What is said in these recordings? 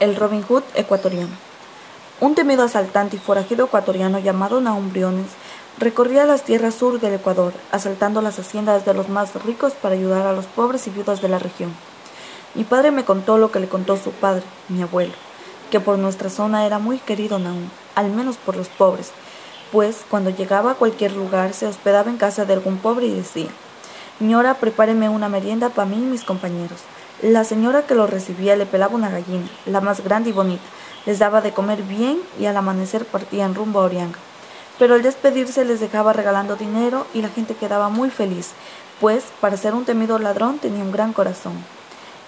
El Robin Hood ecuatoriano. Un temido asaltante y forajido ecuatoriano llamado Nahum Briones recorría las tierras sur del Ecuador, asaltando las haciendas de los más ricos para ayudar a los pobres y viudas de la región. Mi padre me contó lo que le contó su padre, mi abuelo, que por nuestra zona era muy querido Nahum, al menos por los pobres, pues cuando llegaba a cualquier lugar se hospedaba en casa de algún pobre y decía, Señora, prepáreme una merienda para mí y mis compañeros. La señora que lo recibía le pelaba una gallina, la más grande y bonita, les daba de comer bien y al amanecer partían rumbo a Orianga. Pero al despedirse les dejaba regalando dinero y la gente quedaba muy feliz, pues para ser un temido ladrón tenía un gran corazón.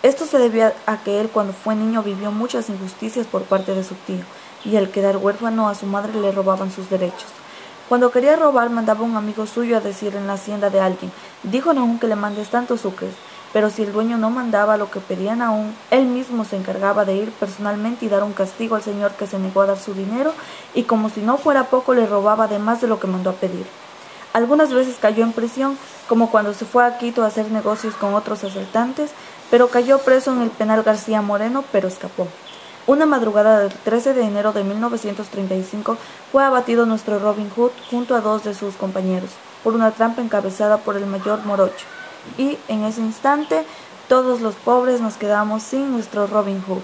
Esto se debía a que él cuando fue niño vivió muchas injusticias por parte de su tío, y al quedar huérfano a su madre le robaban sus derechos. Cuando quería robar mandaba un amigo suyo a decir en la hacienda de alguien, dijo aún que le mandes tantos sucres, pero si el dueño no mandaba lo que pedían aún, él mismo se encargaba de ir personalmente y dar un castigo al señor que se negó a dar su dinero, y como si no fuera poco le robaba de más de lo que mandó a pedir. Algunas veces cayó en prisión, como cuando se fue a Quito a hacer negocios con otros asaltantes, pero cayó preso en el penal García Moreno, pero escapó. Una madrugada del 13 de enero de 1935 fue abatido nuestro Robin Hood junto a dos de sus compañeros por una trampa encabezada por el mayor Morocho y en ese instante todos los pobres nos quedamos sin nuestro Robin Hood.